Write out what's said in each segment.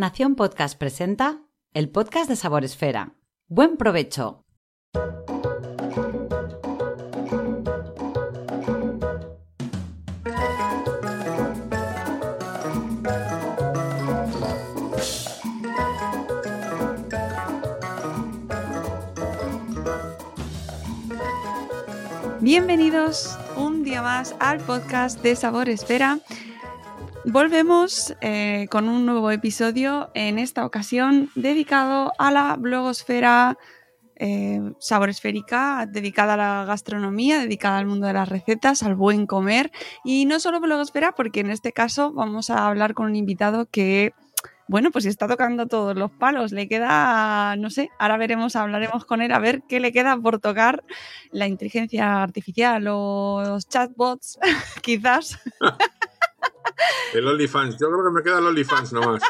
Nación Podcast presenta el podcast de Sabor Esfera. ¡Buen provecho! Bienvenidos un día más al podcast de Sabor Esfera. Volvemos eh, con un nuevo episodio, en esta ocasión dedicado a la blogosfera eh, saboresférica, dedicada a la gastronomía, dedicada al mundo de las recetas, al buen comer. Y no solo blogosfera, porque en este caso vamos a hablar con un invitado que, bueno, pues está tocando todos los palos. Le queda, no sé, ahora veremos, hablaremos con él a ver qué le queda por tocar la inteligencia artificial o los chatbots, quizás. El OnlyFans. Yo creo que me queda el OnlyFans nomás.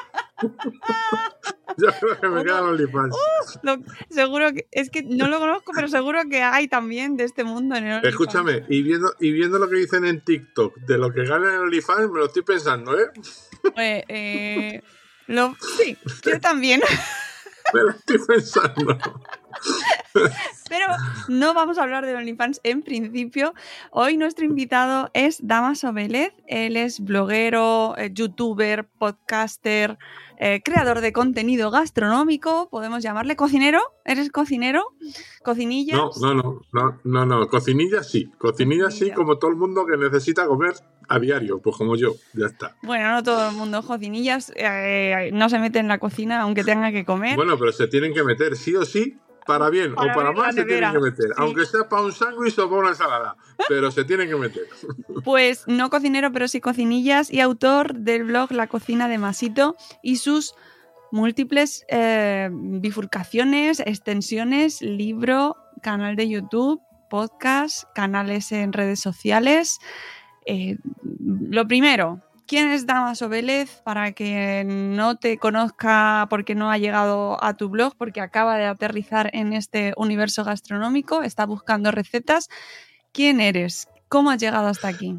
Yo creo que me queda el OnlyFans. Lo- seguro que, es que no lo conozco, pero seguro que hay también de este mundo en el OnlyFans. Escúchame, y viendo, y viendo lo que dicen en TikTok de lo que gana el OnlyFans, me lo estoy pensando, ¿eh? Eh, eh, lo- sí, yo también. Me lo estoy pensando. Pero no vamos a hablar de OnlyFans en principio. Hoy nuestro invitado es Damaso Vélez. Él es bloguero, eh, youtuber, podcaster, eh, creador de contenido gastronómico. Podemos llamarle cocinero. ¿Eres cocinero? ¿Cocinillas? No, no, no, no, no, no. Cocinilla sí. Cocinilla sí, Cocinilla. como todo el mundo que necesita comer a diario, pues como yo, ya está. Bueno, no todo el mundo. Cocinillas eh, no se mete en la cocina aunque tenga que comer. Bueno, pero se tienen que meter sí o sí, para bien Para o para mal, se tienen que meter. Sí. Aunque sea para un sándwich o para una ensalada, pero se tienen que meter. Pues no cocinero, pero sí cocinillas y autor del blog La Cocina de Masito y sus múltiples eh, bifurcaciones, extensiones, libro, canal de YouTube, podcast, canales en redes sociales. Eh, lo primero, ¿quién es Damaso Vélez? Para que no te conozca porque no ha llegado a tu blog, porque acaba de aterrizar en este universo gastronómico, está buscando recetas. ¿Quién eres? ¿Cómo has llegado hasta aquí?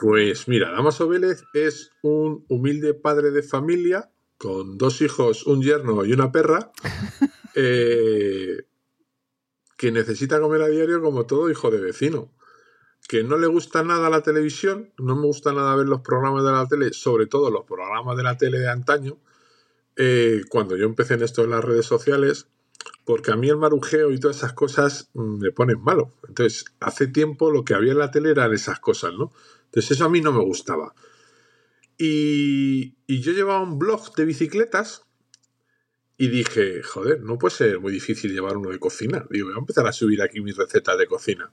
Pues mira, Damaso Vélez es un humilde padre de familia con dos hijos, un yerno y una perra, eh, que necesita comer a diario como todo hijo de vecino. Que no le gusta nada la televisión, no me gusta nada ver los programas de la tele, sobre todo los programas de la tele de antaño, eh, cuando yo empecé en esto en las redes sociales, porque a mí el marujeo y todas esas cosas mm, me ponen malo. Entonces, hace tiempo lo que había en la tele eran esas cosas, ¿no? Entonces eso a mí no me gustaba. Y, y yo llevaba un blog de bicicletas y dije, joder, no puede ser muy difícil llevar uno de cocina. Digo, voy a empezar a subir aquí mis recetas de cocina.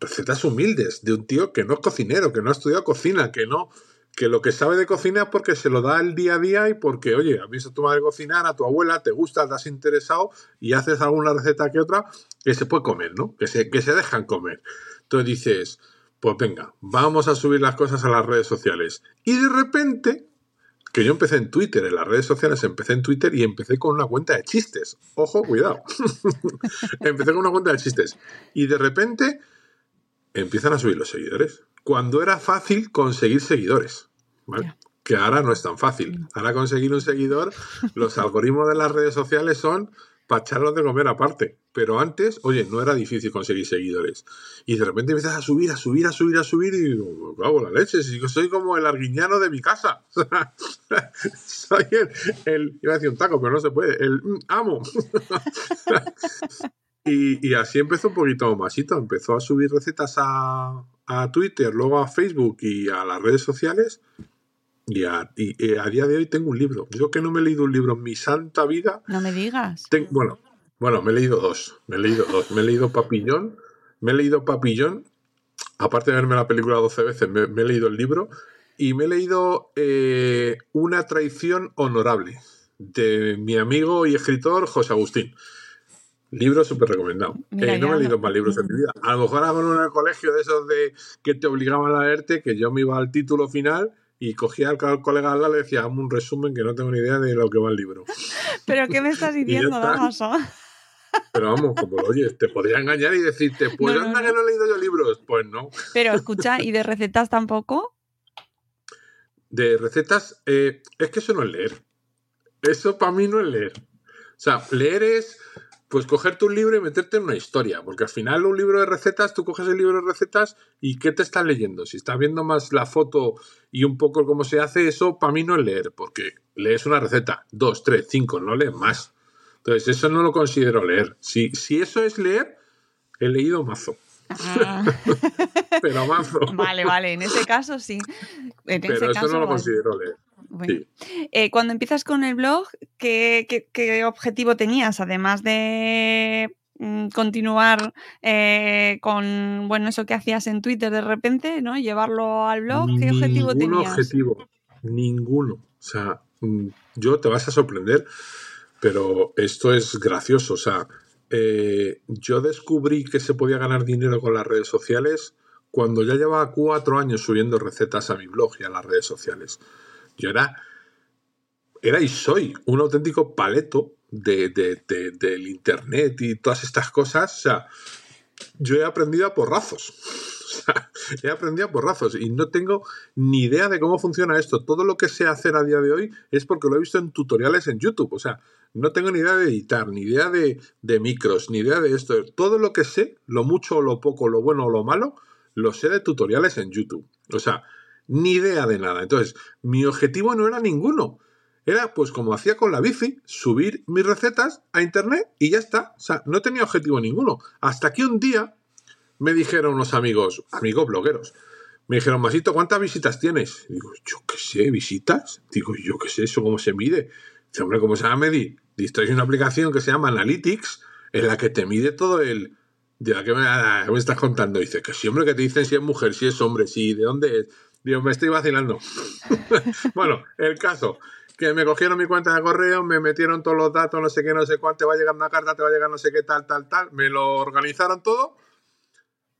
Recetas humildes de un tío que no es cocinero, que no ha estudiado cocina, que no, que lo que sabe de cocina es porque se lo da el día a día y porque, oye, has visto tu madre cocinar, a tu abuela, te gusta, te has interesado y haces alguna receta que otra que se puede comer, ¿no? Que se, que se dejan comer. Entonces dices, pues venga, vamos a subir las cosas a las redes sociales. Y de repente, que yo empecé en Twitter, en las redes sociales empecé en Twitter y empecé con una cuenta de chistes. Ojo, cuidado. empecé con una cuenta de chistes. Y de repente empiezan a subir los seguidores. Cuando era fácil conseguir seguidores. ¿vale? Ya. Que ahora no es tan fácil. Ahora conseguir un seguidor, los algoritmos de las redes sociales son para echarlos de comer aparte. Pero antes, oye, no era difícil conseguir seguidores. Y de repente empiezas a subir, a subir, a subir, a subir y digo, en la leche, si soy como el arguiñano de mi casa. soy el, el- iba a decir un taco, pero no se puede, el mm, amo. y, y así empezó un poquito masito, empezó a subir recetas a, a Twitter, luego a Facebook y a las redes sociales. Y a, y, eh, a día de hoy tengo un libro. Yo que no me he leído un libro en mi santa vida, No me digas. ten- bueno, bueno, me he leído dos. Me he leído dos. Me he leído Papillón. Me he leído Papillón. Aparte de verme la película 12 veces, me, me he leído el libro. Y me he leído eh, Una traición honorable de mi amigo y escritor José Agustín. Libro súper recomendado. Mira, Eh, no me he leído más libros en mi vida. A lo mejor hago uno en el colegio de esos de que te obligaban a leerte, que yo me iba al título final y cogía al co- colega al lado y le decía, hazme un resumen que no tengo ni idea de lo que va el libro. ¿Pero qué me estás diciendo. Damaso? Pero vamos, como lo oyes, te podría engañar y decirte, pues No, no, anda no. que no he leído yo libros. Pues no. Pero escucha, ¿y de recetas tampoco? De recetas, eh, es que eso no es leer. Eso para mí no es leer. O sea, leer es pues cogerte un libro y meterte en una historia, porque al final un libro de recetas, tú coges el libro de recetas y ¿qué te estás leyendo? Si estás viendo más la foto y un poco cómo se hace, eso para mí no es leer, porque lees una receta, dos, tres, cinco, no lees más. Entonces, eso no lo considero leer. Si, si eso es leer, he leído mazo. Ah. Pero mazo. Vale, vale, en ese caso sí. Pero eso no lo considero leer. Eh, cuando empiezas con el blog, ¿qué, objetivo tenías? Además de mm, continuar eh, con bueno eso que hacías en Twitter de repente, ¿no? Llevarlo al blog, ¿qué objetivo tenías? Ningún objetivo, ninguno. O sea, mm, yo te vas a sorprender, pero esto es gracioso. O sea, eh, yo descubrí que se podía ganar dinero con las redes sociales cuando ya llevaba cuatro años subiendo recetas a mi blog y a las redes sociales. Yo era, era y soy un auténtico paleto de, del Internet y todas estas cosas. O sea, yo he aprendido a porrazos. He aprendido a porrazos y no tengo ni idea de cómo funciona esto. Todo lo que sé hacer a día de hoy es porque lo he visto en tutoriales en YouTube. O sea, no tengo ni idea de editar, ni idea de, de micros, ni idea de esto. Todo lo que sé, lo mucho o lo poco, lo bueno o lo malo, lo sé de tutoriales en YouTube. O sea, ni idea de nada. Entonces, mi objetivo no era ninguno. Era, pues como hacía con la bici, subir mis recetas a internet y ya está. O sea, no tenía objetivo ninguno. Hasta que un día me dijeron unos amigos, amigos blogueros, me dijeron, Masito, ¿cuántas visitas tienes? digo, yo qué sé, visitas. Digo, yo qué sé, eso cómo se mide. Dice, hombre, ¿cómo se va a medir? Dice, una aplicación que se llama Analytics, en la que te mide todo el. ¿De la que me, me estás contando? Dice, que siempre que te dicen si es mujer, si es hombre, si de dónde es. Digo, me estoy vacilando. bueno, el caso, que me cogieron mi cuenta de correo, me metieron todos los datos, no sé qué, no sé cuánto, te va a llegar una carta, te va a llegar no sé qué, tal, tal, tal. Me lo organizaron todo.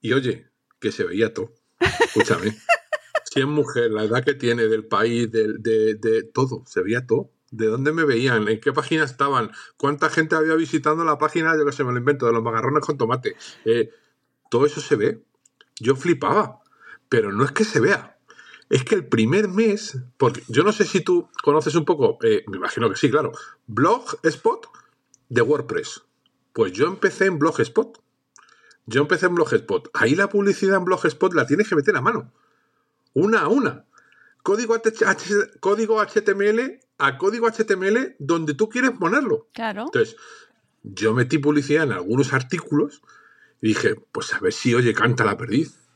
Y oye, que se veía todo. Escúchame. si es mujer, la edad que tiene, del país, de, de, todo, se veía todo. ¿De dónde me veían? ¿En qué página estaban? ¿Cuánta gente había visitando la página, yo que se me lo invento, de los macarrones con tomate? Eh, todo eso se ve. Yo flipaba. Pero no es que se vea es que el primer mes, porque yo no sé si tú conoces un poco, eh, me imagino que sí, claro, Blogspot de WordPress. Pues yo empecé en Blogspot. Yo empecé en Blogspot. Ahí la publicidad en Blogspot la tienes que meter a mano. Una a una. Código, código HTML a código HTML donde tú quieres ponerlo. Claro. Entonces, yo metí publicidad en algunos artículos y dije, pues a ver si, oye, canta la perdiz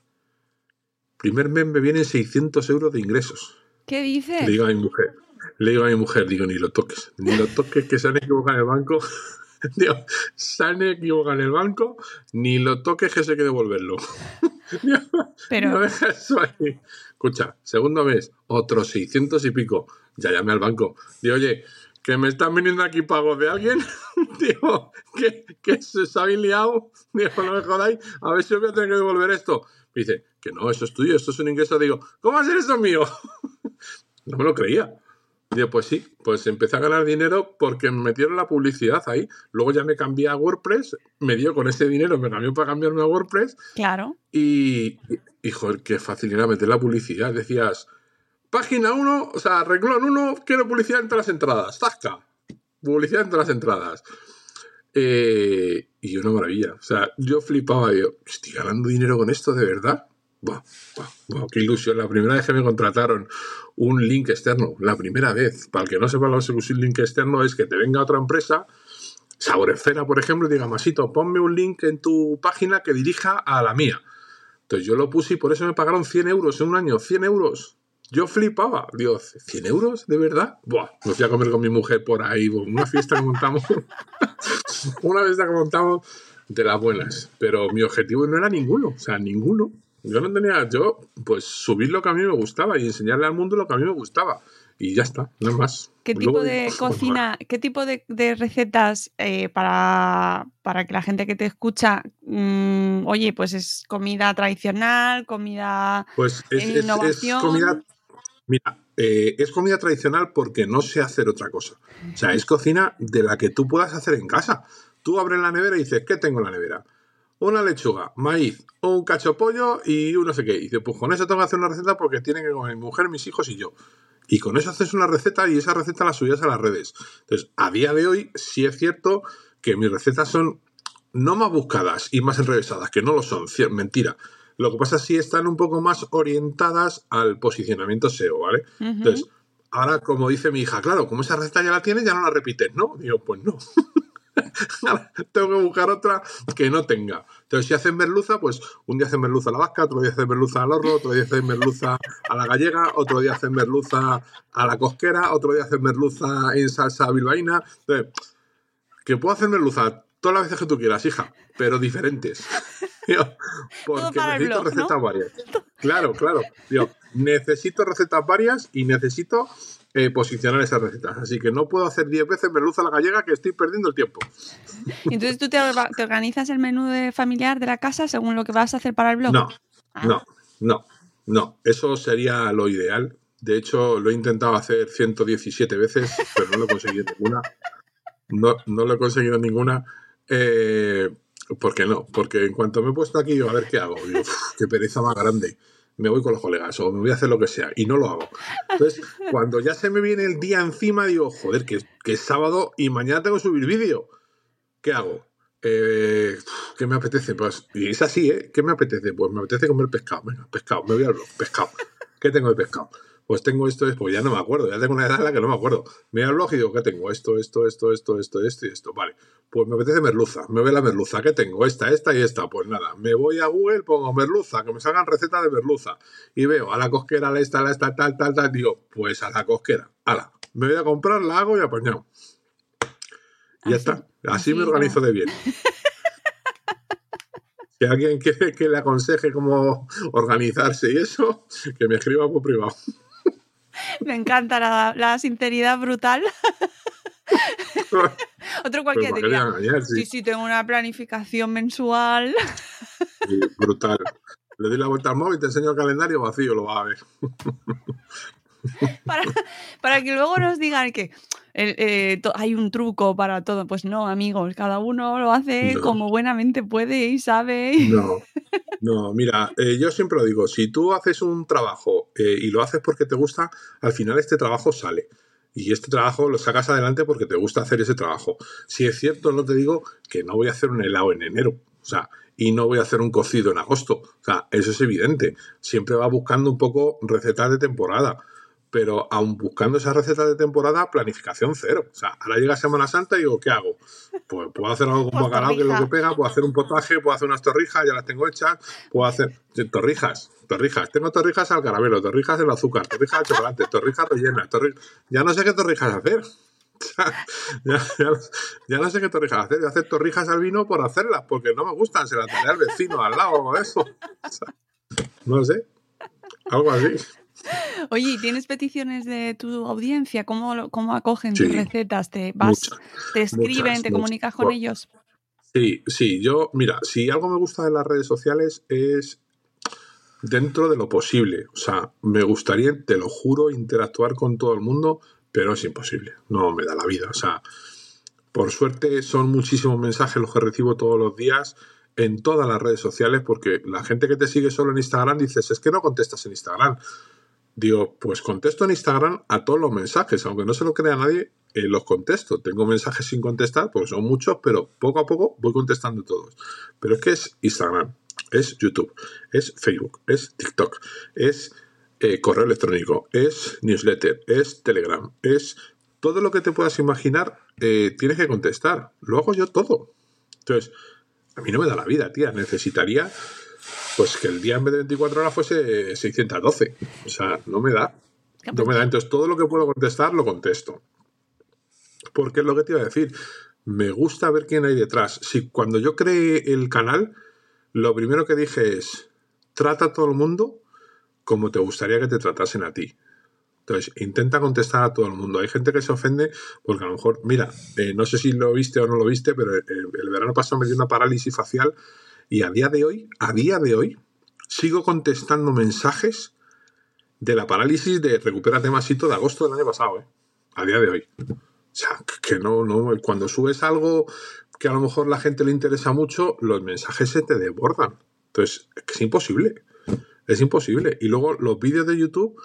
primer mes me vienen 600 euros de ingresos. ¿Qué dices? Le digo a mi mujer, le digo a mi mujer, digo, ni lo toques, ni lo toques que se han equivocado en el banco. digo, se han equivocado en el banco, ni lo toques que se que devolverlo. Pero... No eso ahí. Escucha, segundo mes, otros 600 y pico. Ya llamé al banco. Digo, oye, que me están viniendo aquí pagos de alguien. digo, que, que se os habéis liado. Digo, no me jodáis, a ver si os voy a tener que devolver esto. Me dice, que no, eso es tuyo, esto es un ingreso. Digo, ¿cómo va a ser eso mío? no me lo creía. Digo, pues sí, pues empecé a ganar dinero porque me metieron la publicidad ahí. Luego ya me cambié a WordPress, me dio con ese dinero, me cambió para cambiarme a WordPress. Claro. Y, y joder, qué fácil era meter la publicidad. Decías, página 1, o sea, renglón 1, quiero publicidad entre las entradas. ¡Zasca! Publicidad entre las entradas. Eh, y una maravilla. O sea, yo flipaba, yo, estoy ganando dinero con esto, ¿de verdad? Buah, qué ilusión. La primera vez que me contrataron un link externo, la primera vez, para el que no sepa lo que es un link externo, es que te venga otra empresa, Saboresfera, por ejemplo, y diga, Masito, ponme un link en tu página que dirija a la mía. Entonces yo lo puse y por eso me pagaron 100 euros en un año, 100 euros. Yo flipaba. Digo, ¿100 euros? ¿De verdad? Buah, me fui a comer con mi mujer por ahí. Una fiesta que montamos. una fiesta que montamos de las buenas. Pero mi objetivo no era ninguno. O sea, ninguno. Yo no tenía. Yo, pues, subir lo que a mí me gustaba y enseñarle al mundo lo que a mí me gustaba. Y ya está, no más. ¿Qué tipo de cocina, qué tipo de, recetas eh, para, que la gente que te escucha, mm, oye, pues es comida tradicional, comida pues es, innovación? Es, comida Mira, eh, es comida tradicional porque no sé hacer otra cosa. O sea, es cocina de la que tú puedas hacer en casa. Tú abres la nevera y dices, ¿qué tengo en la nevera? Una lechuga, maíz, un cacho pollo y un no sé qué. Y dices, pues con eso tengo que hacer una receta porque tienen que comer mi mujer, mis hijos y yo. Y con eso haces una receta y esa receta la subías a las redes. Entonces, a día de hoy sí es cierto que mis recetas son no más buscadas y más enrevesadas, que no lo son, mentira. Lo que pasa es que están un poco más orientadas al posicionamiento SEO, ¿vale? Entonces, ahora como dice mi hija, claro, como esa receta ya la tienes, ya no la repites, ¿no? Digo, pues no. Tengo que buscar otra que no tenga. Entonces, si hacen merluza, pues un día hacen merluza a la vasca, otro día hacen merluza al horno, otro día hacen merluza a la gallega, otro día hacen merluza a la cosquera, otro día hacen merluza en salsa bilbaína. Entonces, que puedo hacer merluza todas las veces que tú quieras, hija, pero diferentes. porque necesito recetas varias. Claro, claro. necesito recetas varias y necesito eh, posicionar esas recetas. Así que no puedo hacer 10 veces merluza a la gallega que estoy perdiendo el tiempo. Entonces tú te, organizas el menú de familiar de la casa según lo que vas a hacer para el blog. No, ah. no, no, no. Eso sería lo ideal. De hecho, lo he intentado hacer 117 veces, pero no lo he conseguido ninguna. No, no lo he conseguido ninguna. Eh, ¿Por qué no? Porque en cuanto me he puesto aquí, yo a ver qué hago. Digo, qué pereza más grande. Me voy con los colegas o me voy a hacer lo que sea y no lo hago. Entonces, cuando ya se me viene el día encima, digo, joder, que, que es sábado y mañana tengo que subir vídeo. ¿Qué hago? Eh, ¿Qué me apetece? Pues, y es así, ¿eh? ¿Qué me apetece? Pues me apetece comer pescado. Venga, pescado, me voy al blog, pescado. ¿Qué tengo de pescado? Pues tengo esto, pues ya no me acuerdo, ya tengo una edad en la que no me acuerdo. Me voy al y digo, ¿qué tengo? Esto, esto, esto, esto, esto, esto y esto. Vale, pues me apetece merluza, me voy a la merluza, ¿qué tengo? Esta, esta y esta. Pues nada, me voy a Google, pongo merluza, que me salgan recetas de merluza. Y veo a la cosquera, la esta, la esta, tal, tal, tal. Digo, pues a la cosquera, ala, me voy a comprar, la hago y apañado. Y ya está, así, me organizo de bien. Si alguien quiere que le aconseje cómo organizarse y eso, que me escriba por privado. Me encanta la, sinceridad brutal. Otro cualquiera diría, sí. sí, tengo una planificación mensual. brutal. Le doy la vuelta al móvil, te enseño el calendario vacío, lo vas a ver. para, que luego nos digan que eh, hay un truco para todo. Pues no, amigos, cada uno lo hace como buenamente puede y sabe. No, no, mira, eh, yo siempre lo digo, si tú haces un trabajo eh, y lo haces porque te gusta, al final este trabajo sale. Y este trabajo lo sacas adelante porque te gusta hacer ese trabajo. Si es cierto, no te digo que no voy a hacer un helado en enero. O sea, y no voy a hacer un cocido en agosto. O sea, eso es evidente. Siempre va buscando un poco recetas de temporada pero aún buscando esa receta de temporada, planificación cero. O sea, ahora llega Semana Santa y digo, ¿qué hago? Pues puedo hacer algo como bacalao, que es lo que pega, puedo hacer un potaje, puedo hacer unas torrijas, ya las tengo hechas, puedo hacer torrijas, torrijas. Tengo torrijas al caramelo, torrijas del azúcar, torrijas al chocolate, torrijas rellenas, torrijas... Ya no sé qué torrijas hacer. ya, no sé qué torrijas hacer. A hacer torrijas al vino por hacerlas, porque no me gustan, se las daré al vecino al lado o eso. no sé. Algo así. Oye, ¿tienes peticiones de tu audiencia? ¿Cómo, cómo acogen tus recetas? ¿Te, vas, ¿Te escriben? ¿Te comunicas con ellos? Sí, sí. Yo, mira, si algo me gusta de las redes sociales es dentro de lo posible. O sea, me gustaría, te lo juro, interactuar con todo el mundo, pero es imposible. No me da la vida. O sea, por suerte son muchísimos mensajes los que recibo todos los días en todas las redes sociales porque la gente que te sigue solo en Instagram dices, es que no contestas en Instagram. Digo, pues contesto en Instagram a todos los mensajes, aunque no se lo crea nadie, eh, los contesto. Tengo mensajes sin contestar, porque son muchos, pero poco a poco voy contestando todos. Pero es que es Instagram, es YouTube, es Facebook, es TikTok, es eh, correo electrónico, es newsletter, es Telegram, es todo lo que te puedas imaginar, eh, tienes que contestar. Lo hago yo todo. Entonces, a mí no me da la vida, tía. Necesitaría pues que el día en vez de 24 horas fuese 612. O sea, no me da. No me da. Entonces, todo lo que puedo contestar lo contesto. Porque es lo que te iba a decir. Me gusta ver quién hay detrás. Si cuando yo creé el canal, lo primero que dije es: trata a todo el mundo como te gustaría que te tratasen a ti. Entonces, intenta contestar a todo el mundo. Hay gente que se ofende porque a lo mejor, mira, eh, no sé si lo viste o no lo viste, pero el, el verano pasado me dio una parálisis facial y a día de hoy, a día de hoy, sigo contestando mensajes de la parálisis de Recupérate Masito de agosto del año pasado, ¿eh? A día de hoy. O sea, que no, no, cuando subes algo que a lo mejor la gente le interesa mucho, los mensajes se te desbordan. Entonces, es imposible. Es imposible. Y luego los vídeos de YouTube,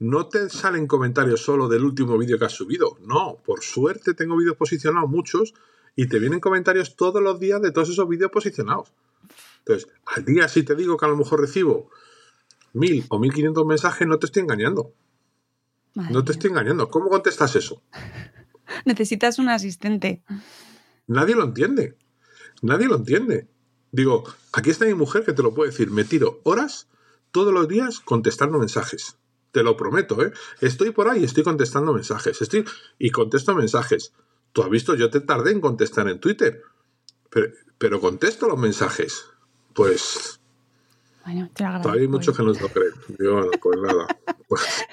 no te salen comentarios solo del último vídeo que has subido. No, por suerte tengo vídeos posicionados muchos y te vienen comentarios todos los días de todos esos vídeos posicionados. Entonces, al día si te digo que a lo mejor recibo mil o mil quinientos mensajes, no te estoy engañando. no te estoy engañando. ¿Cómo contestas eso? Necesitas un asistente. Nadie lo entiende. Nadie lo entiende. Digo, aquí está mi mujer que te lo puede decir. Me tiro horas todos los días contestando mensajes. Te lo prometo, ¿eh? Estoy por ahí, estoy contestando mensajes. Estoy y contesto mensajes. Tú has visto, yo te tardé en contestar en Twitter. Pero, contesto los mensajes. Pues. Bueno, te hay muchos que no lo creen. Digo, bueno, pues nada. Pues,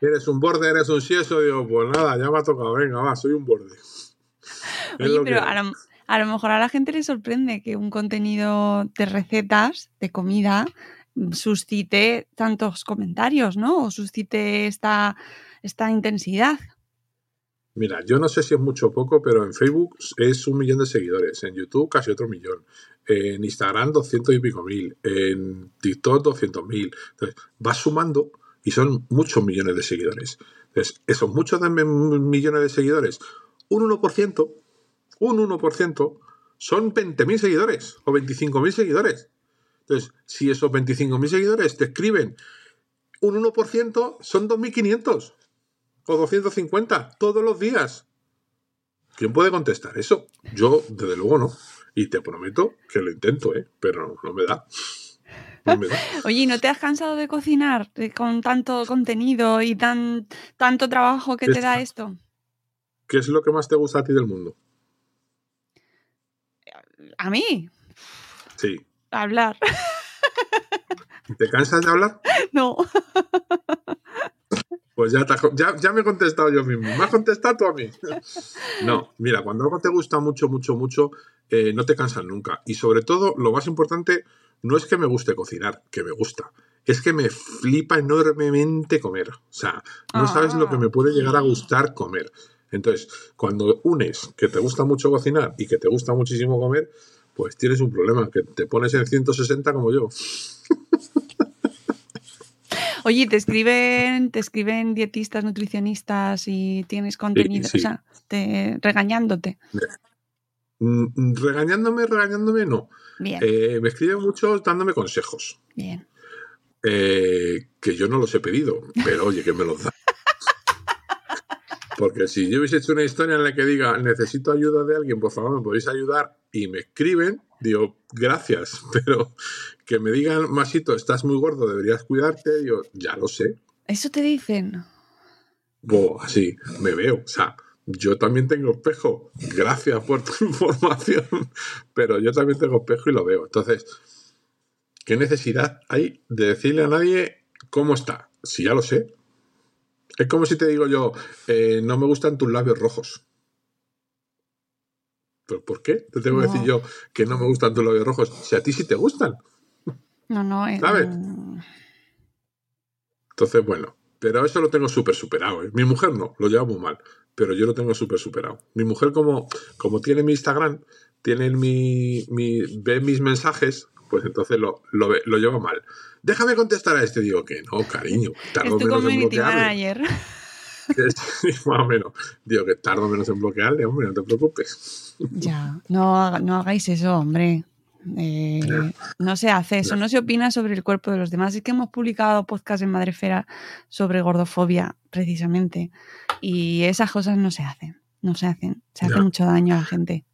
eres un borde, eres un sieso. Digo, pues nada, ya me ha tocado. Venga, va, soy un borde. Oye, pero a lo, a lo mejor a la gente le sorprende que un contenido de recetas, de comida, suscite tantos comentarios, ¿no? O suscite esta, esta intensidad. Mira, yo no sé si es mucho o poco, pero en Facebook es un millón de seguidores, en YouTube casi otro millón, en Instagram doscientos y pico mil, en TikTok doscientos mil. Entonces, vas sumando y son muchos millones de seguidores. Entonces, esos muchos millones de seguidores, un 1%, un 1%, son 20.000 seguidores o 25.000 seguidores. Entonces, si esos 25.000 seguidores te escriben un 1%, son 2.500 o 250 todos los días. ¿Quién puede contestar eso? Yo, desde luego, no. Y te prometo que lo intento, ¿eh? pero no, me da. No me da. Oye, ¿no te has cansado de cocinar con tanto contenido y tan, tanto trabajo que te da esto? ¿Qué es lo que más te gusta a ti del mundo? ¿A mí? Sí. Hablar. ¿Te cansas de hablar? No. Pues ya, ya, me he contestado yo mismo. ¿Me has contestado tú a mí? No, mira, cuando algo te gusta mucho, mucho, mucho, eh, no te cansas nunca. Y sobre todo, lo más importante no es que me guste cocinar, que me gusta. Es que me flipa enormemente comer. O sea, no sabes lo que me puede llegar a gustar comer. Entonces, cuando unes que te gusta mucho cocinar y que te gusta muchísimo comer, pues tienes un problema, que te pones en 160 como yo. Oye, te escriben, te escriben dietistas, nutricionistas y tienes contenido, o sea, regañándote. Mm, regañándome, regañándome, no. Bien. Eh, me escriben muchos dándome consejos. Bien. Eh, que yo no los he pedido, pero oye, que me los da. Porque si yo hubiese hecho una historia en la que diga necesito ayuda de alguien, por favor, me podéis ayudar y me escriben, digo gracias, pero que me digan, Masito, estás muy gordo, deberías cuidarte, digo, ya lo sé. ¿Eso te dicen? Bo, así, me veo, o sea, yo también tengo espejo, gracias por tu información, pero yo también tengo espejo y lo veo. Entonces, ¿qué necesidad hay de decirle a nadie cómo está? Si ya lo sé, es como si te digo yo, eh, no me gustan tus labios rojos. ¿Pero por qué? Te tengo que decir yo que no me gustan tus labios rojos. Si a ti sí te gustan. No, no. Eh, ¿Sabes? Entonces, bueno. Pero eso lo tengo súper superado. ¿eh? Mi mujer no, lo lleva muy mal. Pero yo lo tengo súper superado. Mi mujer, como, como tiene mi Instagram, tiene mi, mi, ve mis mensajes, pues entonces lo, lo, lo lleva mal déjame contestar a este. Digo que no, cariño, tardo menos community en manager. más o menos. Digo que tardo menos en bloquearle, hombre, no te preocupes. Ya, no, no hagáis eso, hombre. Eh, no se hace eso, no. se opina sobre el cuerpo de los demás. Es que hemos publicado podcast en Madrefera sobre gordofobia, precisamente, y esas cosas no se hacen, no se hacen, se hace mucho daño a la gente.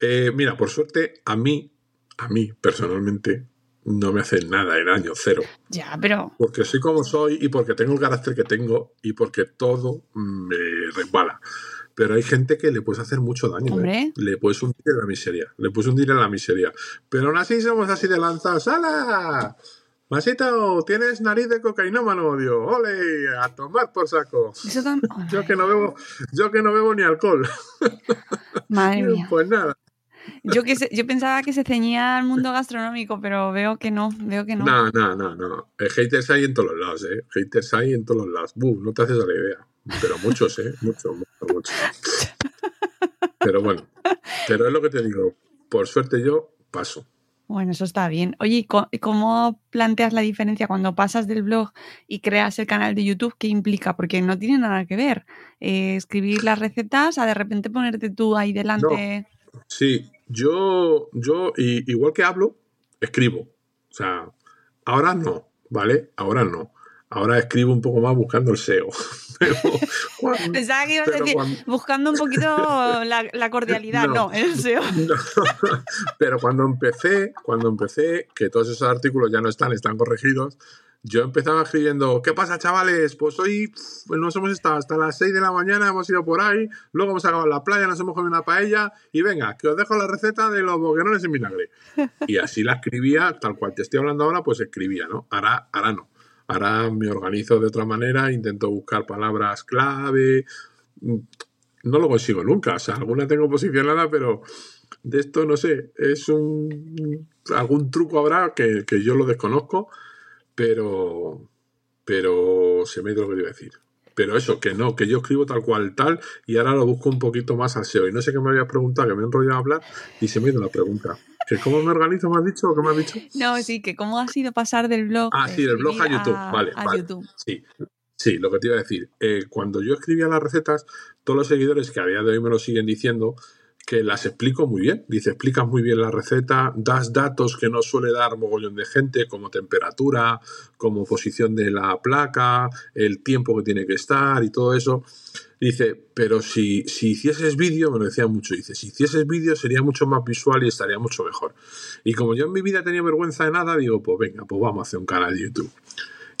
Eh, mira, por suerte, a mí, a mí personalmente, no me hace nada en año cero. Ya, pero. Porque soy como soy y porque tengo el carácter que tengo y porque todo me resbala. Pero hay gente que le puede hacer mucho daño. ¿eh? Le puedes hundir en la miseria. Le puedes hundir en la miseria. Pero aún así somos así de lanzados. ¡Hala! Masito, tienes nariz de cocainómano, Dios. ¡Ole! A tomar por saco. yo que no bebo, yo que no bebo ni alcohol. Madre mía. Pues nada. Yo, que yo pensaba que se ceñía al mundo gastronómico, pero veo que no, veo que no. No, no, no, no. Eh, haters hay en todos los lados, ¿eh? Haters hay en todos los lados. No te haces a la idea. Pero muchos, ¿eh? Muchos, muchos, muchos. Pero bueno, pero es lo que te digo. Por suerte yo paso. Bueno, eso está bien. Oye, ¿cómo planteas la diferencia cuando pasas del blog y creas el canal de YouTube? ¿Qué implica? Porque no tiene nada que ver. Eh, escribir las recetas a de repente ponerte tú ahí delante. Sí, yo, yo igual que hablo, escribo. O sea, ahora no, ¿vale? Ahora no. Ahora escribo un poco más buscando el SEO. Pensaba que ibas a decir, buscando un poquito la, cordialidad, no, el SEO. Pero cuando empecé, cuando empecé, que todos esos artículos ya no están, están corregidos, yo empezaba escribiendo, ¿qué pasa, chavales? Pues hoy nos hemos estado hasta las 6 de la mañana, hemos ido por ahí, luego hemos acabado la playa, nos hemos comido una paella y venga, que os dejo la receta de los boquerones en vinagre. Y así la escribía, tal cual te estoy hablando ahora, pues escribía, ¿no? Ahora, ahora no. Ahora me organizo de otra manera, intento buscar palabras clave. No lo consigo nunca, o sea, alguna tengo posicionada, pero de esto no sé, es un algún truco habrá que, que yo lo desconozco pero, pero se me dio lo que iba a decir. Pero eso, que no, que yo escribo tal cual tal y ahora lo busco un poquito más al SEO. Y no sé qué me habías preguntado, que me he enrollado a hablar y se me dio la pregunta. ¿Que ¿Cómo me organizo? ¿Me has dicho o qué me has dicho? No, sí, que cómo ha sido pasar del blog. Ah, sí, del blog a YouTube. vale, YouTube. Sí, sí, lo que te iba a decir. Eh, cuando yo escribía las recetas, todos los seguidores que a día de hoy me lo siguen diciendo, que las explico muy bien. Dice, explicas muy bien la receta, das datos que no suele dar mogollón de gente, como temperatura, como posición de la placa, el tiempo que tiene que estar y todo eso. Dice, pero si, si hicieses vídeo, me lo decía mucho, dice, si hicieses vídeo sería mucho más visual y estaría mucho mejor. Y como yo en mi vida tenía vergüenza de nada, digo, pues venga, pues vamos a hacer un canal de YouTube.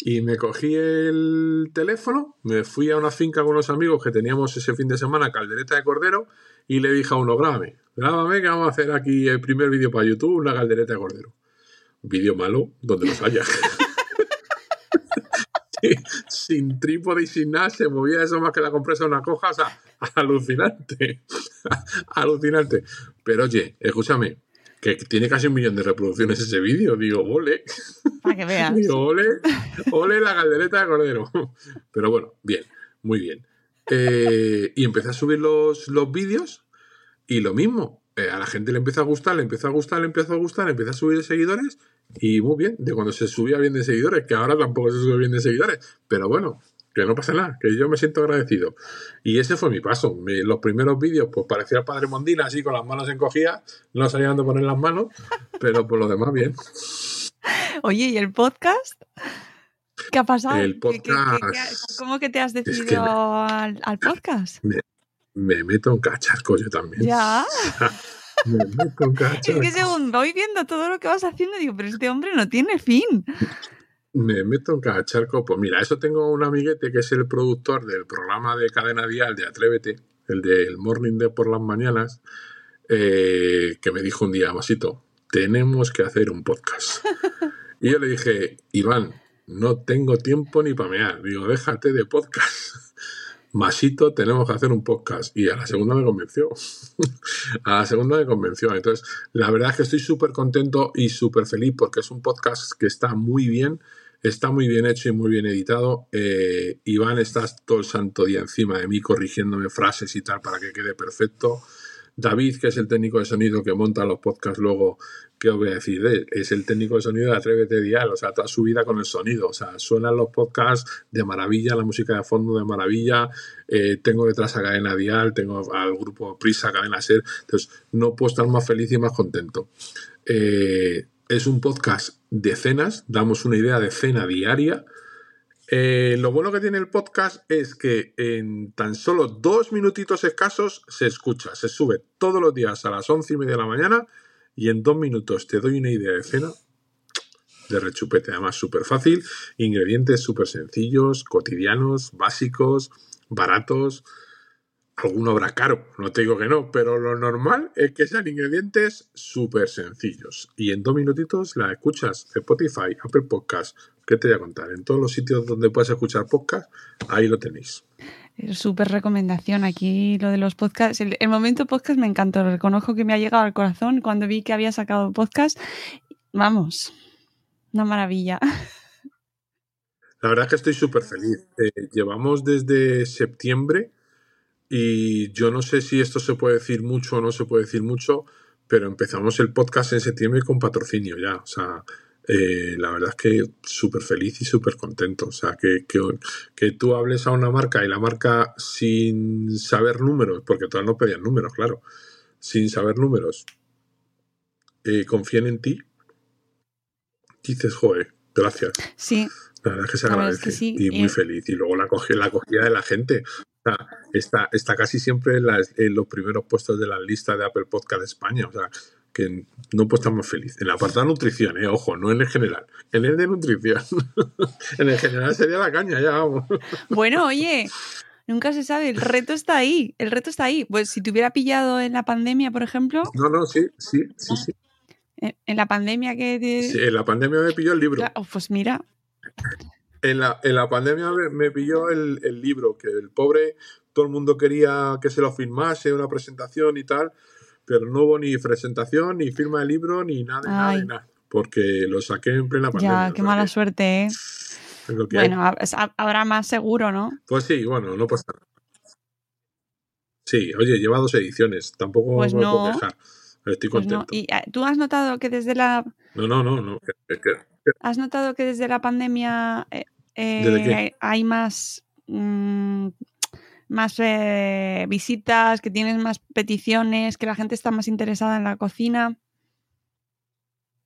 Y me cogí el teléfono, me fui a una finca con unos amigos que teníamos ese fin de semana, caldereta de cordero, y le dije a uno, grábame, grábame que vamos a hacer aquí el primer vídeo para YouTube, una caldereta de cordero. Vídeo malo, donde los haya. sin trípode y sin nada, se movía eso más que la compresa de una coja, o sea, alucinante, alucinante. Pero oye, escúchame, que tiene casi un millón de reproducciones ese vídeo, digo, ole. Para que veas. Digo, ole, ole la caldereta de cordero. Pero bueno, bien, muy bien. Eh, y empecé a subir los, los vídeos y lo mismo. Eh, a la gente le empieza a gustar, le empieza a gustar, le empieza a gustar, le empieza a subir de seguidores y muy bien, de cuando se subía bien de seguidores, que ahora tampoco se sube bien de seguidores, pero bueno, que no pasa nada, que yo me siento agradecido. Y ese fue mi paso. los primeros vídeos, pues parecía el padre Mondina, así con las manos encogidas, no sabía dónde poner las manos, pero por lo demás, bien. Oye, ¿y el podcast? ¿Qué ha pasado? El podcast. cómo que te has decidido al, podcast? Me, meto en cacharco yo también. ¿Ya? me meto en cacharco. Es que según voy viendo todo lo que vas haciendo, digo, pero este hombre no tiene fin. Me meto en cacharco. Pues mira, eso tengo un amiguete que es el productor del programa de cadena dial de Atrévete, el del Morning de por las mañanas, eh, que me dijo un día, Masito, tenemos que hacer un podcast. Y yo le dije, Iván, no tengo tiempo ni para mear. Digo, déjate de podcast. Masito, tenemos que hacer un podcast. Y a la segunda me convenció. a la segunda me convenció. Entonces, la verdad es que estoy súper contento y súper feliz porque es un podcast que está muy bien, está muy bien hecho y muy bien editado. Eh, Iván, estás todo el santo día encima de mí corrigiéndome frases y tal para que quede perfecto. David, que es el técnico de sonido que monta los podcasts luego, ¿qué os voy a decir de él? Es el técnico de sonido de Atrévete Dial, o sea, toda su vida con el sonido, o sea, suenan los podcasts de maravilla, la música de fondo de maravilla, eh, tengo detrás a Cadena Dial, tengo al grupo Prisa, Cadena Ser, entonces no puedo estar más feliz y más contento. Eh, es un podcast de cenas, damos una idea de cena diaria, eh, lo bueno que tiene el podcast es que en tan solo dos minutitos escasos se escucha, se sube todos los días a las once y media de la mañana y en dos minutos te doy una idea de cena de rechupete, además súper fácil, ingredientes súper sencillos, cotidianos, básicos, baratos, alguno habrá caro, no te digo que no, pero lo normal es que sean ingredientes súper sencillos. Y en dos minutitos la escuchas Spotify, Apple Podcast, ¿qué te voy a contar? En todos los sitios donde puedes escuchar podcast, ahí lo tenéis. Súper recomendación aquí lo de los podcasts. El, momento podcast me encantó, reconozco que me ha llegado al corazón cuando vi que había sacado podcast. Vamos, una maravilla. La verdad es que estoy súper feliz. Eh, llevamos desde septiembre y yo no sé si esto se puede decir mucho o no se puede decir mucho, pero empezamos el podcast en septiembre con patrocinio ya. O sea, eh, la verdad es que súper feliz y súper contento. O sea, que, que, tú hables a una marca y la marca sin saber números, porque todas no pedían números, claro, sin saber números, eh, confíen en ti, dices, joder, gracias. Sí. La verdad es que se agradece y muy feliz. Y luego la, la acogida de la gente. Sea, está, está casi siempre en, en, los primeros puestos de la lista de Apple Podcast de España. O sea, que no puedo estar más feliz. En la apartado de nutrición, eh, ojo, no en el general. En el de nutrición. en el general sería la caña, ya vamos. bueno, oye, nunca se sabe, el reto está ahí, el reto está ahí. Pues si te hubiera pillado en la pandemia, por ejemplo. No, no, sí, sí, sí, sí. En, la pandemia que... Sí, en la pandemia me pilló el libro. pues mira. En la, en la pandemia me, pilló el, el libro, que el pobre, todo el mundo quería que se lo firmase, una presentación y tal pero no hubo ni presentación, ni firma de libro, ni nada, nada, nada, porque lo saqué en plena pandemia. Ya, qué mala suerte, ¿eh? bueno, habrá más seguro, ¿no? Pues sí, bueno, no pasa nada. Sí, oye, lleva dos ediciones, tampoco pues me puedo quejar. Estoy pues contento. ¿Y eh, tú has notado que desde la... No, no, no, no. ¿Has notado que desde la pandemia eh, eh hay más... Mm, más eh, visitas, que tienes más peticiones, que la gente está más interesada en la cocina?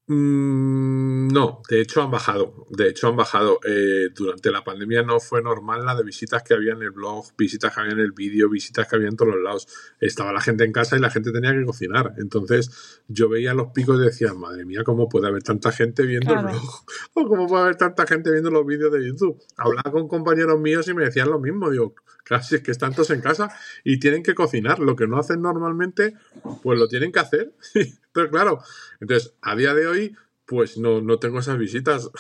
Mm, no, de hecho han bajado. De hecho han bajado. Eh, durante la pandemia no fue normal la de visitas que había en el blog, visitas que había en el vídeo, visitas que había en todos los lados. Estaba la gente en casa y la gente tenía que cocinar. Entonces yo veía los picos y decía, madre mía, ¿cómo puede haber tanta gente viendo el blog? ¿O cómo puede haber tanta gente viendo los vídeos de YouTube? Hablaba con compañeros míos y me decían lo mismo. Digo, casi es que están todos en casa y tienen que cocinar. Lo que no hacen normalmente, pues lo tienen que hacer. Claro, entonces a día de hoy, pues no, no tengo esas visitas.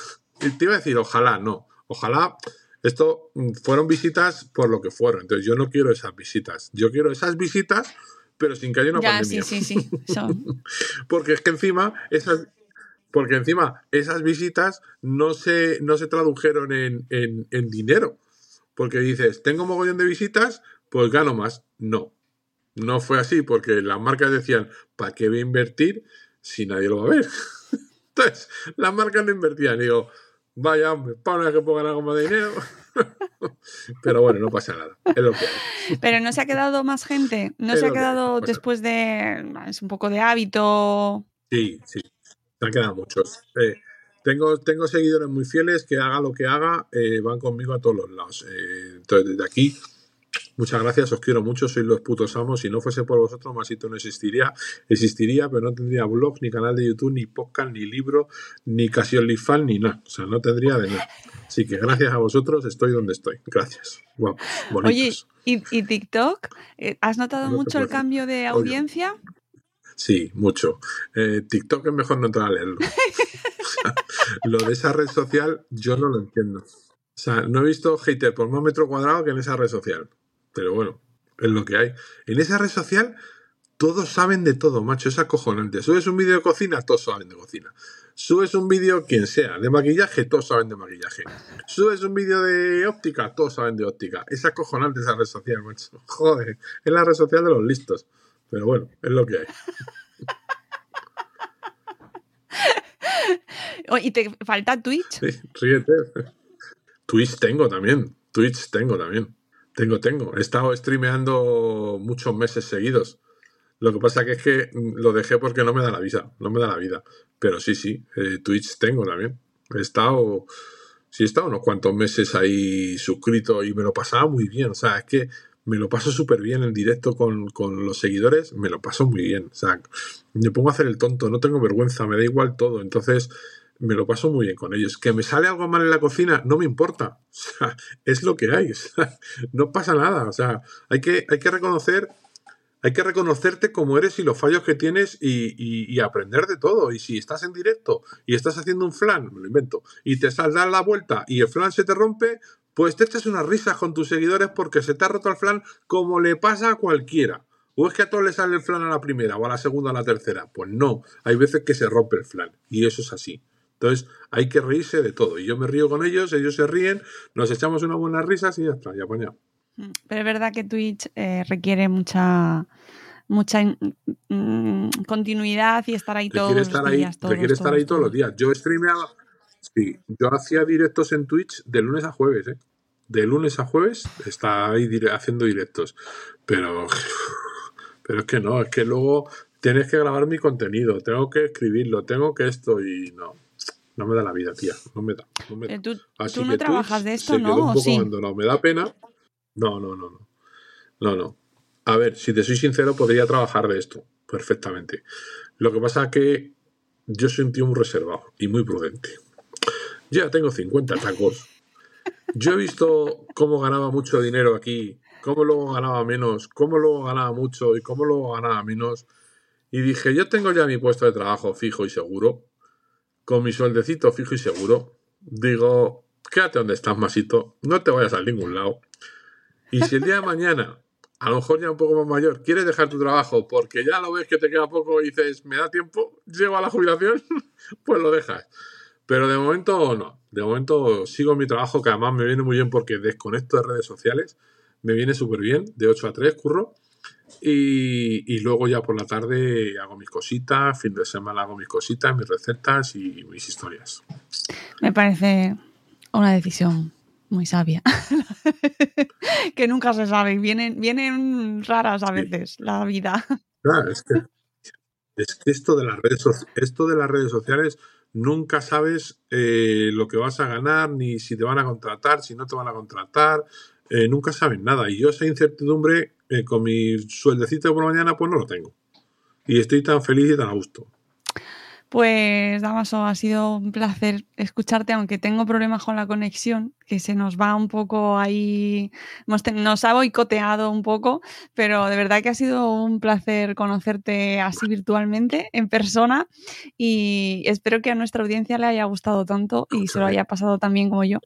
Y te iba a decir, ojalá, no. Ojalá esto mm, fueron visitas por lo que fueron. Entonces yo no quiero esas visitas. Yo quiero esas visitas, pero sin que haya una ya, Sí, sí, sí. porque es que encima esas, porque encima esas visitas no se, no se tradujeron en, en, en dinero. Porque dices, tengo mogollón de visitas, pues gano más. No. No fue así, porque las marcas decían, ¿para qué voy a invertir si nadie lo va a ver? Entonces, las marcas no invertían. digo, vaya hombre, para una que ganar algo de dinero. Pero bueno, no pasa nada. Es lo que hay. Pero no se ha quedado más gente. No se ha quedado después de. Es un poco de hábito. Sí, sí. Se han quedado muchos. Eh, tengo, tengo seguidores muy fieles que haga lo que haga, eh, van conmigo a todos los lados. Eh, entonces, desde aquí Muchas gracias, os quiero mucho, sois los putos amos. Si no fuese por vosotros, Masito no existiría. Existiría, pero no tendría blog, ni canal de YouTube, ni podcast, ni libro, ni casi OnlyFans, ni nada. O sea, no tendría de nada. Así que gracias a vosotros estoy donde estoy. Gracias. Oye, ¿y, TikTok? Eh, ¿Has notado mucho el cambio de audiencia? Sí, mucho. Eh, TikTok es mejor no entrar a leerlo. lo de esa red social yo no lo entiendo. O sea, no he visto hater por más metro cuadrado que en esa red social. Pero bueno, es lo que hay. En esa red social todos saben de todo, macho, es acojonante. Subes un vídeo de cocina, todos saben de cocina. Subes un vídeo, quien sea, de maquillaje, todos saben de maquillaje. Subes un vídeo de óptica, todos saben de óptica. Es acojonante esa red social, macho. Joder, es la red social de los listos. Pero bueno, es lo que hay. ¿Y te falta Twitch? Sí, ríete. Twitch tengo también. Twitch tengo también. Tengo, tengo. He estado streameando muchos meses seguidos. Lo que pasa que es que lo dejé porque no me da la vida, no me da la vida. Pero sí, sí, eh, Twitch tengo también. He estado, sí, he estado unos cuantos meses ahí suscrito y me lo pasaba muy bien. O sea, es que me lo paso súper bien en directo con, con, los seguidores, me lo paso muy bien. O sea, me pongo a hacer el tonto, no tengo vergüenza, me da igual todo. Entonces, me lo paso muy bien con ellos. Que me sale algo mal en la cocina, no me importa. Es lo que hay. no pasa nada. O sea, hay que, hay que reconocer, hay que reconocerte como eres y los fallos que tienes y, aprender de todo. Y si estás en directo y estás haciendo un flan, me lo invento, y te saldrá la vuelta y el flan se te rompe, pues te echas unas risas con tus seguidores porque se te ha roto el flan como le pasa a cualquiera. ¿O es que a todos les sale el flan a la primera o a la segunda o a la tercera? Pues no, hay veces que se rompe el flan y eso es así. Entonces hay que reírse de todo. Y yo me río con ellos, ellos se ríen, nos echamos unas buenas risas y ya está, ya apañado. Mm, pero es verdad que Twitch eh, requiere mucha mucha mm, continuidad y estar ahí todos los días. requiere estar ahí todos los días. Yo streameaba, sí, yo hacía directos en Twitch de lunes a jueves, ¿eh? De lunes a jueves está ahí haciendo directos. Pero, pero es que no, es que luego tienes que grabar mi contenido, tengo que escribirlo, tengo que esto y no. No me da la vida, tía. No me da. No me da. ¿Tú, tú no trabajas de esto, no? Un sí? Me da pena. No, no, no, no. No, no. A ver, si te soy sincero, podría trabajar de esto perfectamente. Lo que pasa es que yo soy un tío muy reservado y muy prudente. Yo ya tengo 50 tacos. Yo he visto cómo ganaba mucho dinero aquí, cómo luego ganaba menos, cómo luego ganaba mucho y cómo luego ganaba menos. Y dije, yo tengo ya mi puesto de trabajo fijo y seguro, con mi sueldecito fijo y seguro. Digo, quédate donde estás, Masito, no te vayas a ningún lado. Y si el día de mañana, a lo mejor ya un poco más mayor, quieres dejar tu trabajo porque ya lo ves que te queda poco y dices, me da tiempo, llego a la jubilación, pues lo dejas. Pero de momento no. De momento sigo mi trabajo, que además me viene muy bien porque desconecto de redes sociales. Me viene súper bien, de 8 a 3 curro. Y, luego ya por la tarde hago mis cositas, fin de semana hago mis cositas, mis recetas y mis historias. Me parece una decisión muy sabia. que nunca se sabe, vienen, vienen raras a veces la vida. Claro, es que, esto, de las redes, esto de las redes sociales nunca sabes eh, lo que vas a ganar, ni si te van a contratar, si no te van a contratar, eh, nunca sabes nada. Y yo esa incertidumbre eh, con mi sueldecito por mañana, pues no lo tengo. Y estoy tan feliz y tan a gusto. Pues Damaso, ha sido un placer escucharte, aunque tengo problemas con la conexión, que se nos va un poco ahí, nos ha boicoteado un poco, pero de verdad que ha sido un placer conocerte así virtualmente, en persona, y espero que a nuestra audiencia le haya gustado tanto y se lo haya pasado tan bien como yo.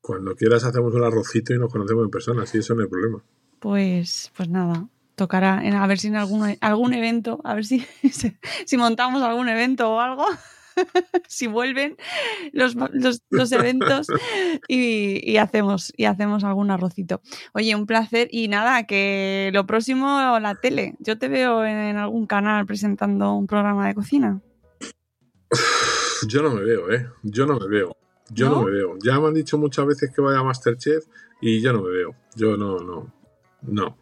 Cuando quieras hacemos un arrocito y nos conocemos en persona, así eso no hay problema. Pues, pues nada, tocará a ver si en algún, algún evento, a ver si, si montamos algún evento o algo, si vuelven los, los, eventos y, hacemos, y hacemos algún arrocito. Oye, un placer y nada, que lo próximo la tele. Yo te veo en algún canal presentando un programa de cocina. Yo no me veo, ¿eh? Yo no me veo. Yo ¿No? me veo. Ya me han dicho muchas veces que vaya a Masterchef y yo no me veo. Yo no, no. No.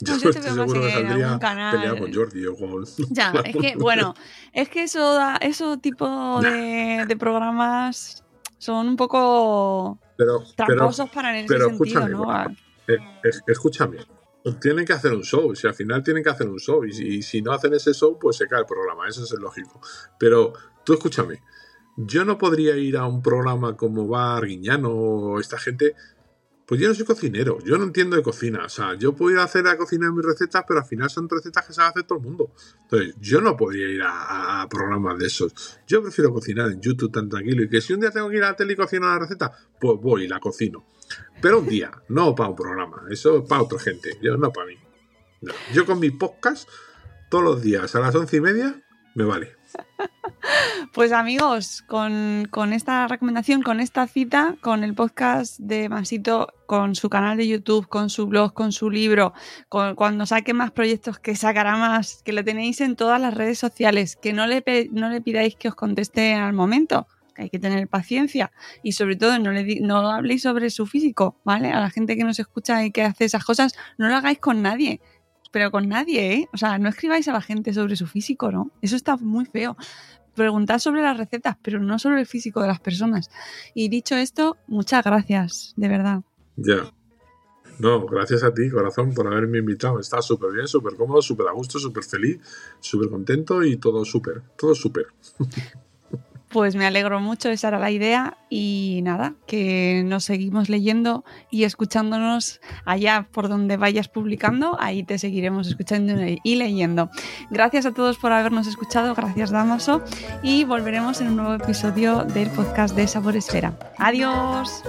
Yo, yo te veo más en algún canal. con Jordi o con... Ya, es que, bueno, es que eso, da, eso tipo de, de, programas son un poco pero, tramposos para en ese pero sentido, ¿no? Eh, escúchame, tienen que hacer un show, si al final tienen que hacer un show y, y, si no hacen ese show, pues se cae el programa, eso es lógico. Pero tú escúchame, yo no podría ir a un programa como Bar Guiñano o esta gente pues yo no soy cocinero, yo no entiendo de cocina. O sea, yo puedo ir a hacer la cocina en mis recetas, pero al final son recetas que sabe hacer todo el mundo. Entonces, yo no podría ir a, programas de esos. Yo prefiero cocinar en YouTube tan tranquilo y que si un día tengo que ir a la tele y cocinar la receta, pues voy y la cocino. Pero un día, no para un programa. Eso es para otra gente, yo no para mí. Yo con mi podcast, todos los días a las once y media, me vale. Pues amigos, con, esta recomendación, con esta cita, con el podcast de Masito, con su canal de YouTube, con su blog, con su libro, con, cuando saque más proyectos, que sacará más, que lo tenéis en todas las redes sociales, que no le, no le pidáis que os conteste al momento, que hay que tener paciencia y sobre todo no, le, no habléis sobre su físico, ¿vale? A la gente que nos escucha y que hace esas cosas, no lo hagáis con nadie pero con nadie, ¿eh? O sea, no escribáis a la gente sobre su físico, ¿no? Eso está muy feo preguntad sobre las recetas, pero no sobre el físico de las personas. Y dicho esto, muchas gracias, de verdad. Ya. No, gracias a ti, corazón, por haberme invitado. Está súper bien, súper cómodo, súper a gusto, súper feliz, súper contento y todo súper, todo súper. Pues me alegro mucho, esa era la idea y nada, que nos seguimos leyendo y escuchándonos allá por donde vayas publicando, ahí te seguiremos escuchando y leyendo. Gracias a todos por habernos escuchado, gracias Damaso y volveremos en un nuevo episodio del podcast de Sabor Esfera. Adiós.